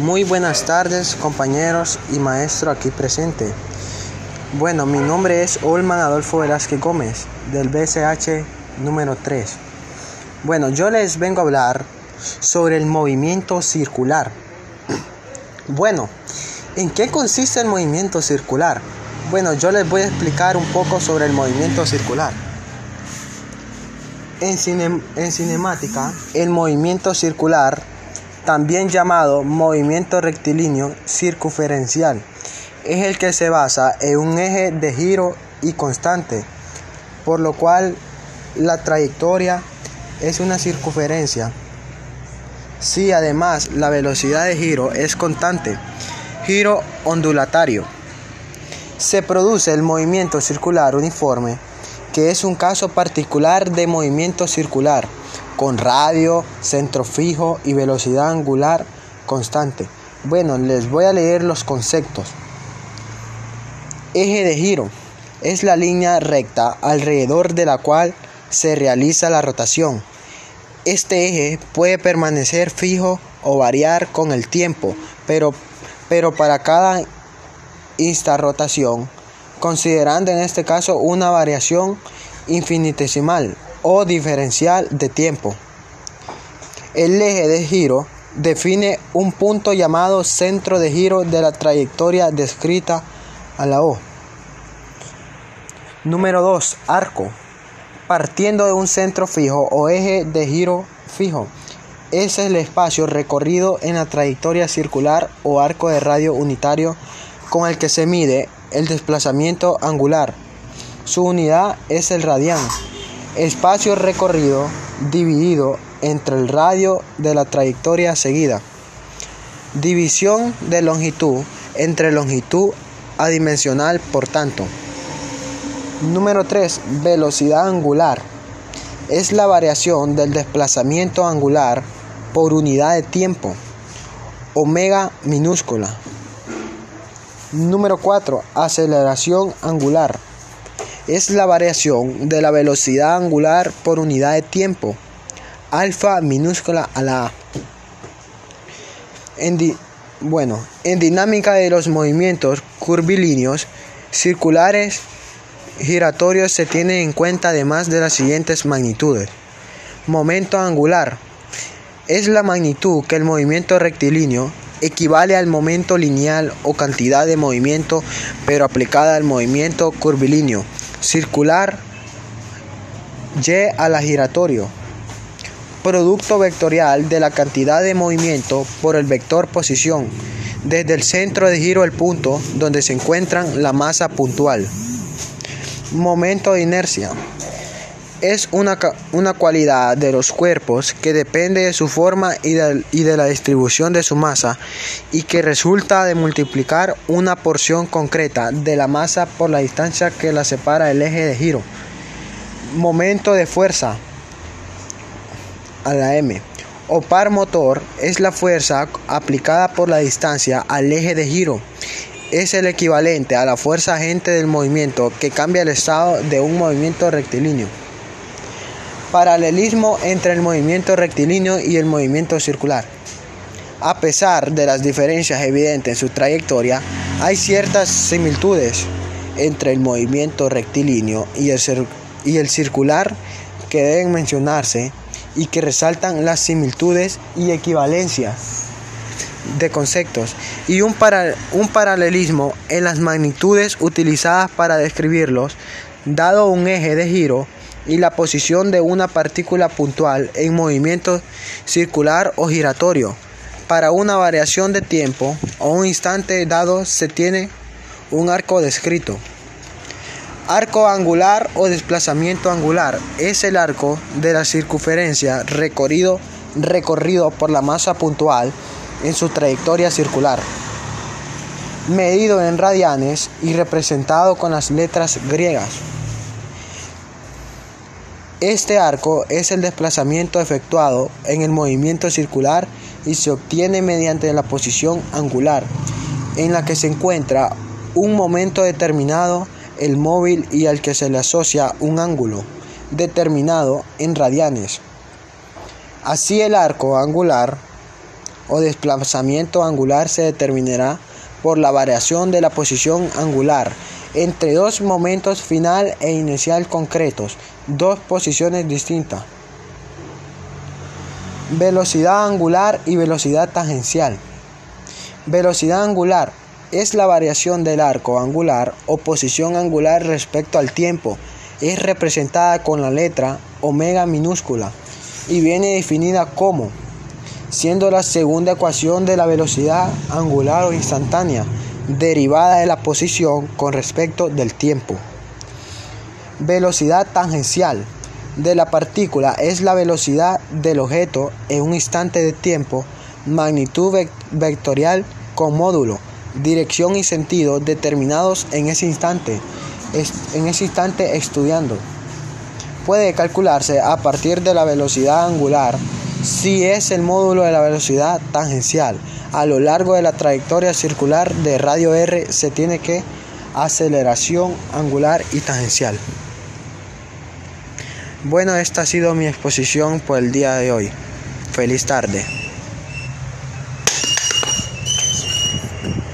Muy buenas tardes compañeros y maestro aquí presente. Bueno, mi nombre es Olman Adolfo Velázquez Gómez del BCH número 3. Bueno, yo les vengo a hablar sobre el movimiento circular. Bueno, ¿en qué consiste el movimiento circular? Bueno, yo les voy a explicar un poco sobre el movimiento circular. En, en cinemática, el movimiento circular, también llamado movimiento rectilíneo circunferencial, es el que se basa en un eje de giro y constante, por lo cual la trayectoria es una circunferencia. Si además la velocidad de giro es constante, giro ondulatario. Se produce el movimiento circular uniforme, que es un caso particular de movimiento circular, con radio, centro fijo y velocidad angular constante. Bueno, les voy a leer los conceptos. Eje de giro es la línea recta alrededor de la cual se realiza la rotación. Este eje puede permanecer fijo o variar con el tiempo, pero, pero para cada rotación, considerando en este caso una variación infinitesimal o diferencial de tiempo. El eje de giro define un punto llamado centro de giro de la trayectoria descrita a la O. Número 2. Arco. Partiendo de un centro fijo o eje de giro fijo. Es el espacio recorrido en la trayectoria circular o arco de radio unitario con el que se mide el desplazamiento angular. Su unidad es el radián. Espacio recorrido dividido entre el radio de la trayectoria seguida. División de longitud entre longitud adimensional, por tanto. Número 3. Velocidad angular. Es la variación del desplazamiento angular por unidad de tiempo. Omega minúscula. Número 4. Aceleración angular. Es la variación de la velocidad angular por unidad de tiempo. Alfa minúscula a la A. En bueno, en dinámica de los movimientos curvilíneos, circulares, giratorios se tienen en cuenta además de las siguientes magnitudes. Momento angular es la magnitud que el movimiento rectilíneo equivale al momento lineal o cantidad de movimiento pero aplicada al movimiento curvilíneo circular y a la giratorio. Producto vectorial de la cantidad de movimiento por el vector posición desde el centro de giro al punto donde se encuentra la masa puntual. Momento de inercia. Es una, una cualidad de los cuerpos que depende de su forma y de, y de la distribución de su masa y que resulta de multiplicar una porción concreta de la masa por la distancia que la separa del eje de giro. Momento de fuerza a la M. O par motor es la fuerza aplicada por la distancia al eje de giro es el equivalente a la fuerza agente del movimiento que cambia el estado de un movimiento rectilíneo. Paralelismo entre el movimiento rectilíneo y el movimiento circular. A pesar de las diferencias evidentes en su trayectoria, hay ciertas similitudes entre el movimiento rectilíneo y el, y el circular que deben mencionarse y que resaltan las similitudes y equivalencias de conceptos y un, un paralelismo en las magnitudes utilizadas para describirlos, dado un eje de giro y la posición de una partícula puntual en movimiento circular o giratorio. Para una variación de tiempo o un instante dado se tiene un arco descrito. Arco angular o desplazamiento angular es el arco de la circunferencia recorrido, recorrido por la masa puntual en su trayectoria circular, medido en radianes y representado con las letras griegas. Este arco es el desplazamiento efectuado en el movimiento circular y se obtiene mediante la posición angular en la que se encuentra un momento determinado el móvil y al que se le asocia un ángulo determinado en radianes. Así el arco angular o desplazamiento angular se determinará por la variación de la posición angular entre dos momentos final e inicial concretos, dos posiciones distintas. Velocidad angular y velocidad tangencial. Velocidad angular es la variación del arco angular o posición angular respecto al tiempo. Es representada con la letra omega minúscula y viene definida como siendo la segunda ecuación de la velocidad angular o instantánea derivada de la posición con respecto del tiempo. Velocidad tangencial de la partícula es la velocidad del objeto en un instante de tiempo, magnitud vectorial con módulo, dirección y sentido determinados en ese instante, en ese instante estudiando. Puede calcularse a partir de la velocidad angular si es el módulo de la velocidad tangencial. A lo largo de la trayectoria circular de radio R se tiene que aceleración angular y tangencial. Bueno, esta ha sido mi exposición por el día de hoy. Feliz tarde.